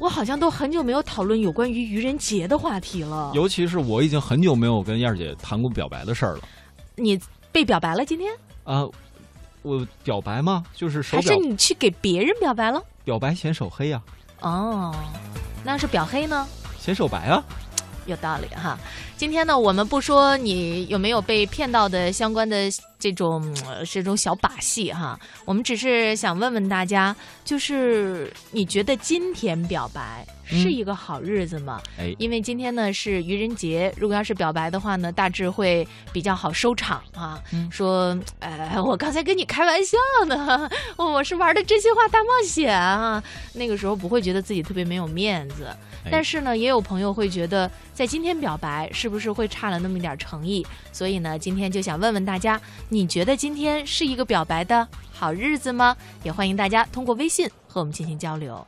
我好像都很久没有讨论有关于愚人节的话题了。尤其是我已经很久没有跟燕儿姐谈过表白的事儿了。你被表白了今天？啊，我表白吗？就是手还是你去给别人表白了？表白显手黑呀、哦，那是表黑呢？显手白啊。有道理哈。今天呢，我们不说你有没有被骗到的相关的这种呃这种小把戏哈，我们只是想问问大家，就是你觉得今天表白是一个好日子吗？哎，因为今天呢是愚人节，如果要是表白的话呢，大致会比较好收场啊。嗯说，呃，我刚才跟你开玩笑呢，我是玩的真心话大冒险啊。那个时候不会觉得自己特别没有面子，哎但是呢，也有朋友会觉得在今天表白是不是会差了那么一点诚意？所以呢，今天就想问问大家，你觉得今天是一个表白的好日子吗？也欢迎大家通过微信和我们进行交流。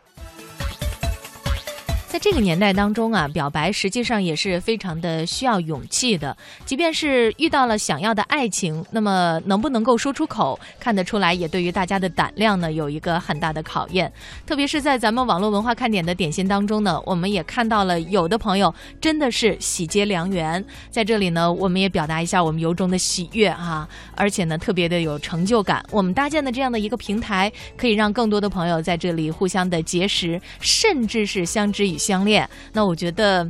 在这个年代当中啊，表白实际上也是非常的需要勇气的。即便是遇到了想要的爱情，那么能不能够说出口，看得出来，也对于大家的胆量呢有一个很大的考验。特别是在咱们网络文化看点的点心当中呢，我们也看到了有的朋友真的是喜结良缘。在这里呢，我们也表达一下我们由衷的喜悦哈、而且呢，特别的有成就感。我们搭建的这样的一个平台，可以让更多的朋友在这里互相的结识，甚至是相知以相恋。那我觉得。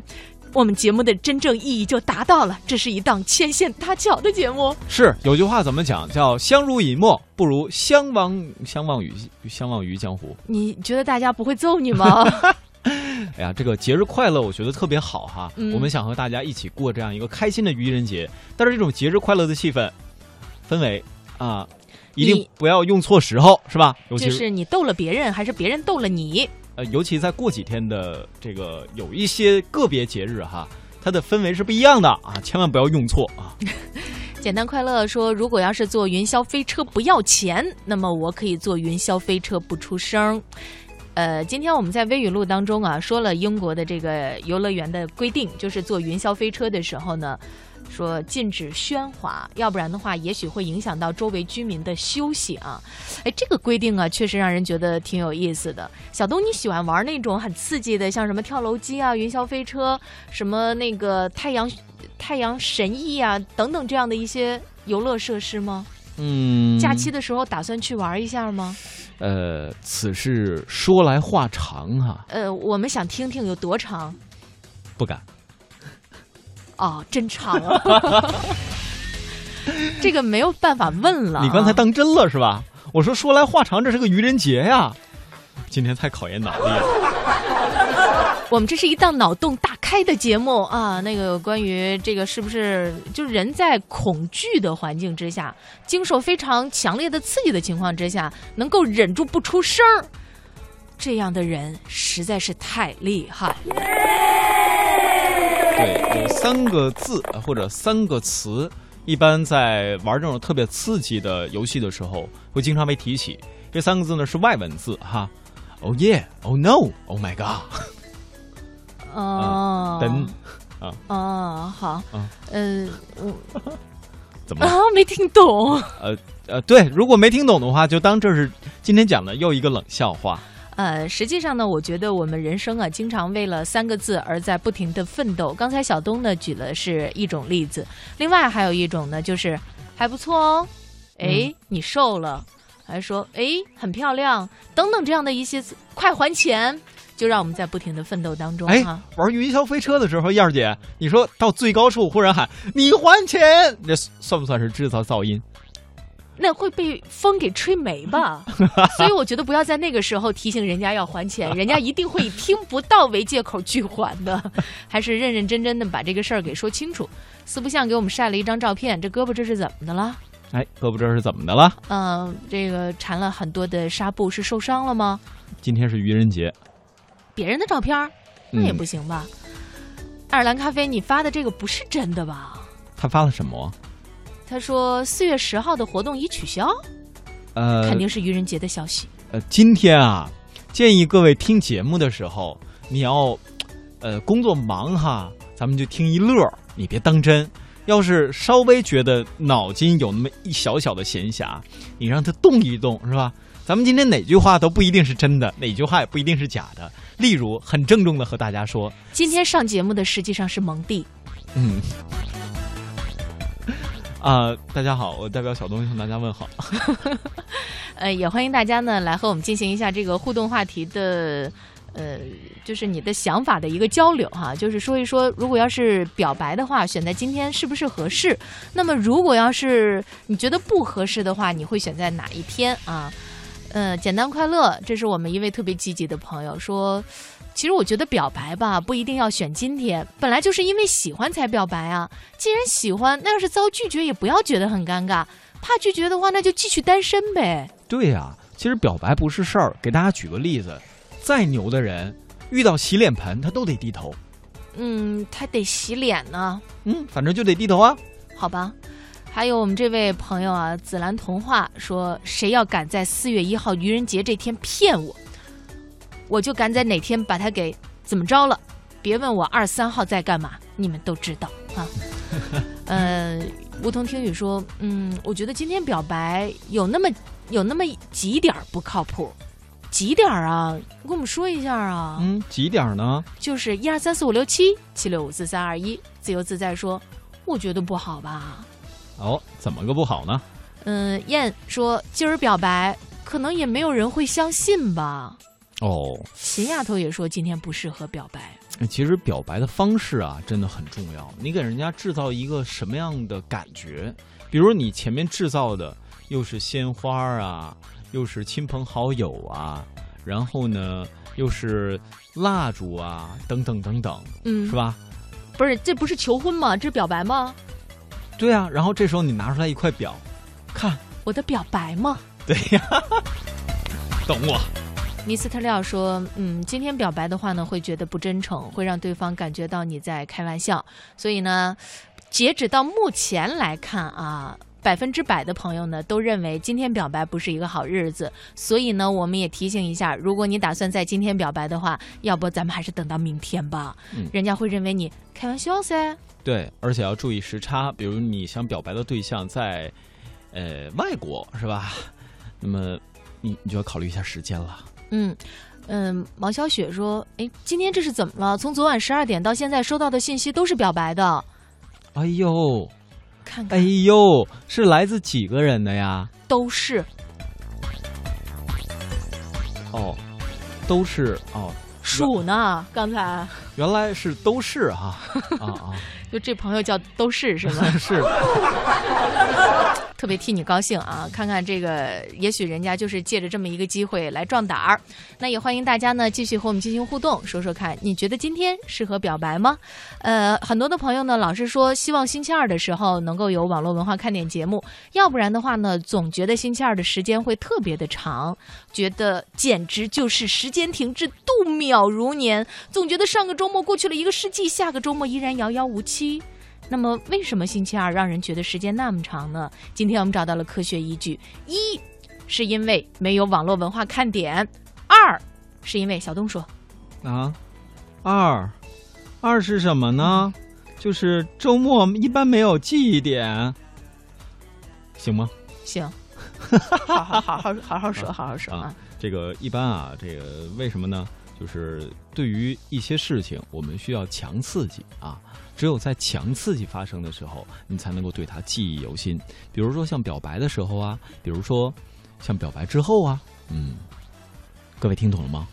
我们节目的真正意义就达到了，这是一档牵线搭桥的节目。是有句话怎么讲？叫相濡以沫，不如相忘相忘于相忘于江湖。你觉得大家不会揍你吗？哎呀，这个节日快乐，我觉得特别好哈。嗯我们想和大家一起过这样一个开心的愚人节，但是这种节日快乐的气氛氛围啊，一定不要用错时候，是吧？就是你逗了别人，还是别人逗了你？呃，尤其在过几天的这个有一些个别节日哈，它的氛围是不一样的啊，千万不要用错啊。简单快乐说，如果要是坐云霄飞车不要钱，那么我可以坐云霄飞车不出声。呃，今天我们在微语录当中啊，说了英国的这个游乐园的规定，就是坐云霄飞车的时候呢，说禁止喧哗，要不然的话，也许会影响到周围居民的休息啊。哎，这个规定啊，确实让人觉得挺有意思的。小东，你喜欢玩那种很刺激的，像什么跳楼机啊、云霄飞车，什么那个太阳太阳神翼啊等等这样的一些游乐设施吗？嗯，假期的时候打算去玩一下吗？呃，此事说来话长哈、呃，我们想听听有多长不敢。哦，真长啊！这个没有办法问了啊。你刚才当真了是吧？我说说来话长，这是个愚人节呀。今天太考验脑力了。我们这是一档脑洞大开的节目啊，那个关于这个是不是就是人在恐惧的环境之下，经受非常强烈的刺激的情况之下，能够忍住不出声儿，这样的人实在是太厉害。对，有三个字呃或者三个词，一般在玩这种特别刺激的游戏的时候，会经常被提起。这三个字呢是外文字哈。Oh yeah, oh no, oh my god。哦，等啊哦，好嗯，嗯，我 怎么啊没听懂。呃呃，对，如果没听懂的话，就当这是今天讲的又一个冷笑话。呃，实际上呢，我觉得我们人生啊，经常为了三个字而在不停的奋斗。刚才小东呢举了是一种例子，另外还有一种呢，就是还不错哦，哎，你瘦了，还说哎很漂亮，等等这样的一些词快还钱，就让我们在不停的奋斗当中哎。，玩云霄飞车的时候，燕儿姐，你说到最高处忽然喊你还钱，这算不算是制造噪音？那会被风给吹没吧？所以我觉得不要在那个时候提醒人家要还钱，人家一定会以听不到为借口拒还的。还是认认真真的把这个事儿给说清楚。四不像给我们晒了一张照片，这胳膊这是怎么的了？哎，胳膊这是怎么的了？嗯、这个缠了很多的纱布，是受伤了吗？今天是愚人节，别人的照片儿那也嗯不行吧？爱尔兰咖啡，你发的这个不是真的吧？他发了什么？他说四月十号的活动已取消，呃，肯定是愚人节的消息。呃，今天啊，建议各位听节目的时候，你要，呃，工作忙哈，咱们就听一乐，你别当真。要是稍微觉得脑筋有那么一小小的闲暇，你让它动一动，是吧？咱们今天哪句话都不一定是真的，哪句话也不一定是假的。例如，很郑重的和大家说，今天上节目的实际上是蒙蒂。嗯。啊，大家好，我代表小东向大家问好。呃，也欢迎大家呢来和我们进行一下这个互动话题的，呃，就是你的想法的一个交流哈。就是说一说，如果要是表白的话，选在今天是不是合适？那么如果要是你觉得不合适的话，你会选在哪一天啊？呃，简单快乐，这是我们一位特别积极的朋友说。其实我觉得表白吧，不一定要选今天，本来就是因为喜欢才表白啊。既然喜欢，那要是遭拒绝，也不要觉得很尴尬。怕拒绝的话，那就继续单身呗。对呀，其实表白不是事儿。给大家举个例子，再牛的人，遇到洗脸盆他都得低头。嗯，他得洗脸呢。嗯，反正就得低头啊。好吧。还有我们这位朋友啊，紫兰童话说，谁要敢在四月一号愚人节这天骗我？我就敢在哪天把他给怎么着了，别问我二三号在干嘛，你们都知道啊。呃，梧桐听雨说，嗯，我觉得今天表白有那么有那么几点不靠谱，几点啊？你跟我们说一下啊。嗯，几点呢？就是一二三四五六七七六五四三二一，自由自在说，我觉得不好吧。哦，怎么个不好呢？嗯，燕说今儿表白可能也没有人会相信吧。哦，秦丫头也说今天不适合表白。其实表白的方式啊，真的很重要。你给人家制造一个什么样的感觉？比如你前面制造的又是鲜花啊，又是亲朋好友啊，然后呢又是蜡烛啊，等等等等，嗯，是吧？不是，这不是求婚吗？这是表白吗？对啊，然后这时候你拿出来一块表，看我的表白吗？对呀，懂我。米斯特廖说：“嗯，今天表白的话呢，会觉得不真诚，会让对方感觉到你在开玩笑。所以呢，截止到目前来看啊，百分之百的朋友呢都认为今天表白不是一个好日子。所以呢，我们也提醒一下，如果你打算在今天表白的话，要不咱们还是等到明天吧。嗯，人家会认为你开玩笑噻。对，而且要注意时差，比如你想表白的对象在呃外国，是吧？那么你你就要考虑一下时间了。”嗯，嗯，毛小雪说：“哎，今天这是怎么了？从昨晚十二点到现在收到的信息都是表白的。哎呦，看看，哎呦，是来自几个人的呀？都是。哦，都是哦。数呢？刚才原来是都是哈啊啊！就这朋友叫都是是吗？是。特别替你高兴啊！看看这个，也许人家就是借着这么一个机会来壮胆儿。那也欢迎大家呢继续和我们进行互动，说说看你觉得今天适合表白吗？呃，很多的朋友呢老是说希望星期二的时候能够有网络文化看点节目，要不然的话呢总觉得星期二的时间会特别的长，觉得简直就是时间停滞，度秒如年，总觉得上个周末过去了一个世纪，下个周末依然遥遥无期。那么，为什么星期二让人觉得时间那么长呢？今天我们找到了科学依据：一，是因为没有网络文化看点；二，是因为小东说，啊，二，二是什么呢？就是周末一般没有记忆点，行吗？行，好好好好好好说，好好说啊。这个一般啊，这个为什么呢？就是对于一些事情，我们需要强刺激啊。只有在强刺激发生的时候，你才能够对它记忆犹新。比如说像表白的时候啊，比如说像表白之后啊，嗯，各位听懂了吗？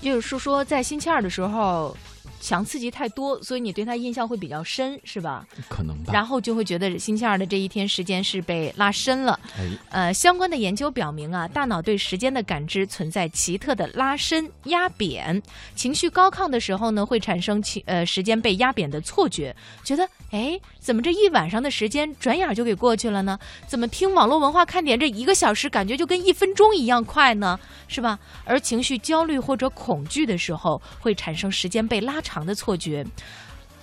就是说，在星期二的时候。强刺激太多，所以你对他印象会比较深，是吧？可能吧。然后就会觉得星期二的这一天时间是被拉伸了。哎，呃，相关的研究表明啊，大脑对时间的感知存在奇特的拉伸、压扁。情绪高亢的时候呢，会产生情呃时间被压扁的错觉，觉得哎，怎么这一晚上的时间转眼就给过去了呢？怎么听网络文化看点这一个小时感觉就跟一分钟一样快呢？是吧？而情绪焦虑或者恐惧的时候，会产生时间被拉。长的错觉，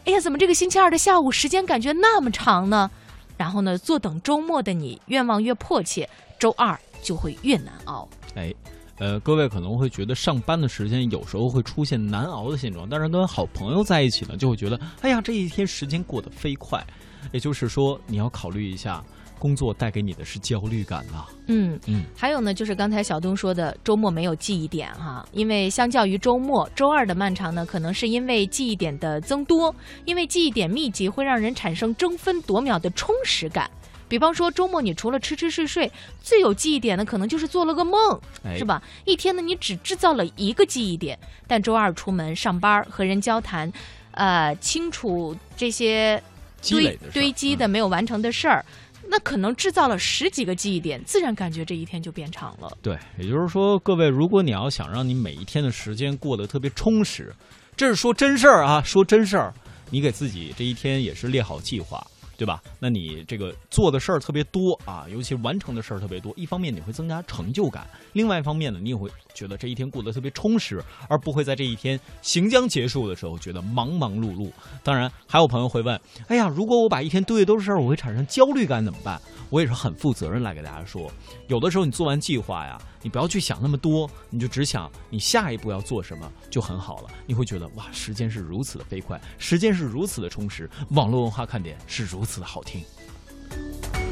哎呀，怎么这个星期二的下午时间感觉那么长呢？然后呢，坐等周末的你，愿望越迫切，周二就会越难熬。哎，呃，各位可能会觉得上班的时间有时候会出现难熬的现状，但是跟好朋友在一起呢，就会觉得，哎呀，这一天时间过得飞快。也就是说，你要考虑一下，工作带给你的是焦虑感了。嗯嗯，还有呢，就是刚才小东说的，周末没有记忆点哈，因为相较于周末，周二的漫长呢，可能是因为记忆点的增多，因为记忆点密集会让人产生争分夺秒的充实感。比方说周末你除了吃吃睡睡，最有记忆点的可能就是做了个梦，哎是吧？一天呢你只制造了一个记忆点，但周二出门上班和人交谈，呃，清楚这些堆堆积的没有完成的事儿。那可能制造了十几个记忆点，自然感觉这一天就变长了。对，也就是说，各位，如果你要想让你每一天的时间过得特别充实，这是说真事儿啊，说真事儿，你给自己这一天也是列好计划，对吧？那你这个做的事儿特别多啊，尤其完成的事儿特别多，一方面你会增加成就感，另外一方面呢，你也会觉得这一天过得特别充实，而不会在这一天行将结束的时候觉得忙忙碌碌。当然，还有朋友会问：哎呀，如果我把一天堆的都是事儿，我会产生焦虑感怎么办？我也是很负责任来给大家说，有的时候你做完计划呀，你不要去想那么多，你就只想你下一步要做什么就很好了。你会觉得哇，时间是如此的飞快，时间是如此的充实，网络文化看点是如此的好听。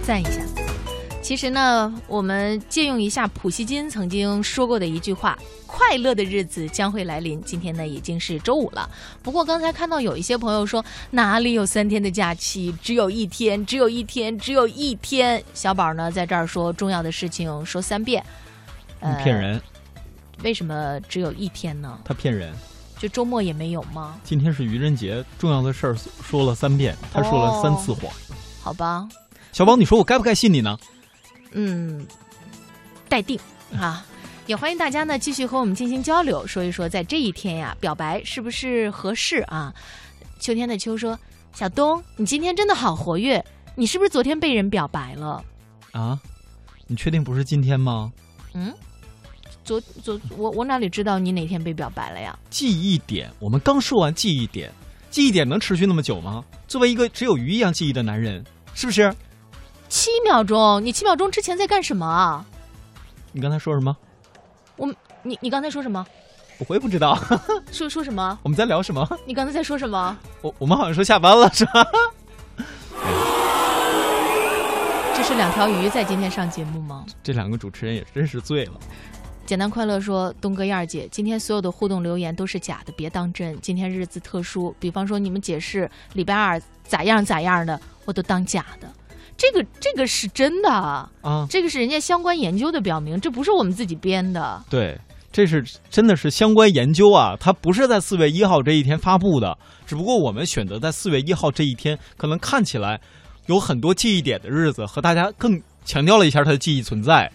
赞一下。其实呢，我们借用一下普希金曾经说过的一句话：“快乐的日子将会来临。”今天呢已经是周五了，不过刚才看到有一些朋友说哪里有三天的假期，只有一天，只有一天，只有一天。小宝呢在这儿说重要的事情说三遍，呃你骗人，为什么只有一天呢？他骗人。就周末也没有吗？今天是愚人节，重要的事儿说了三遍，他说了三次谎。好吧，小宝，你说我该不该信你呢？嗯，待定 啊。也欢迎大家呢继续和我们进行交流，说一说在这一天呀，表白是不是合适啊？秋天的秋说：“小东，你今天真的好活跃，你是不是昨天被人表白了？啊，你确定不是今天吗？嗯，昨昨我我哪里知道你哪天被表白了呀？记忆点，我们刚说完记忆点，记忆点能持续那么久吗？作为一个只有鱼一样记忆的男人，是不是？七秒钟，你七秒钟之前在干什么啊？你刚才说什么？我你你刚才说什么？我也不知道。说说什么？我们在聊什么？你刚才在说什么？我我们好像说下班了，是吧？这是两条鱼在今天上节目吗？这两个主持人也真是醉了。简单快乐说：“东哥、燕儿姐，今天所有的互动留言都是假的，别当真。今天日子特殊，比方说你们解释礼拜二咋样咋样的，我都当假的。这个这个是真的，啊，这个是人家相关研究的表明，这不是我们自己编的。对，这是真的是相关研究啊，它不是在四月一号这一天发布的，只不过我们选择在四月一号这一天，可能看起来有很多记忆点的日子，和大家更强调了一下它的记忆存在。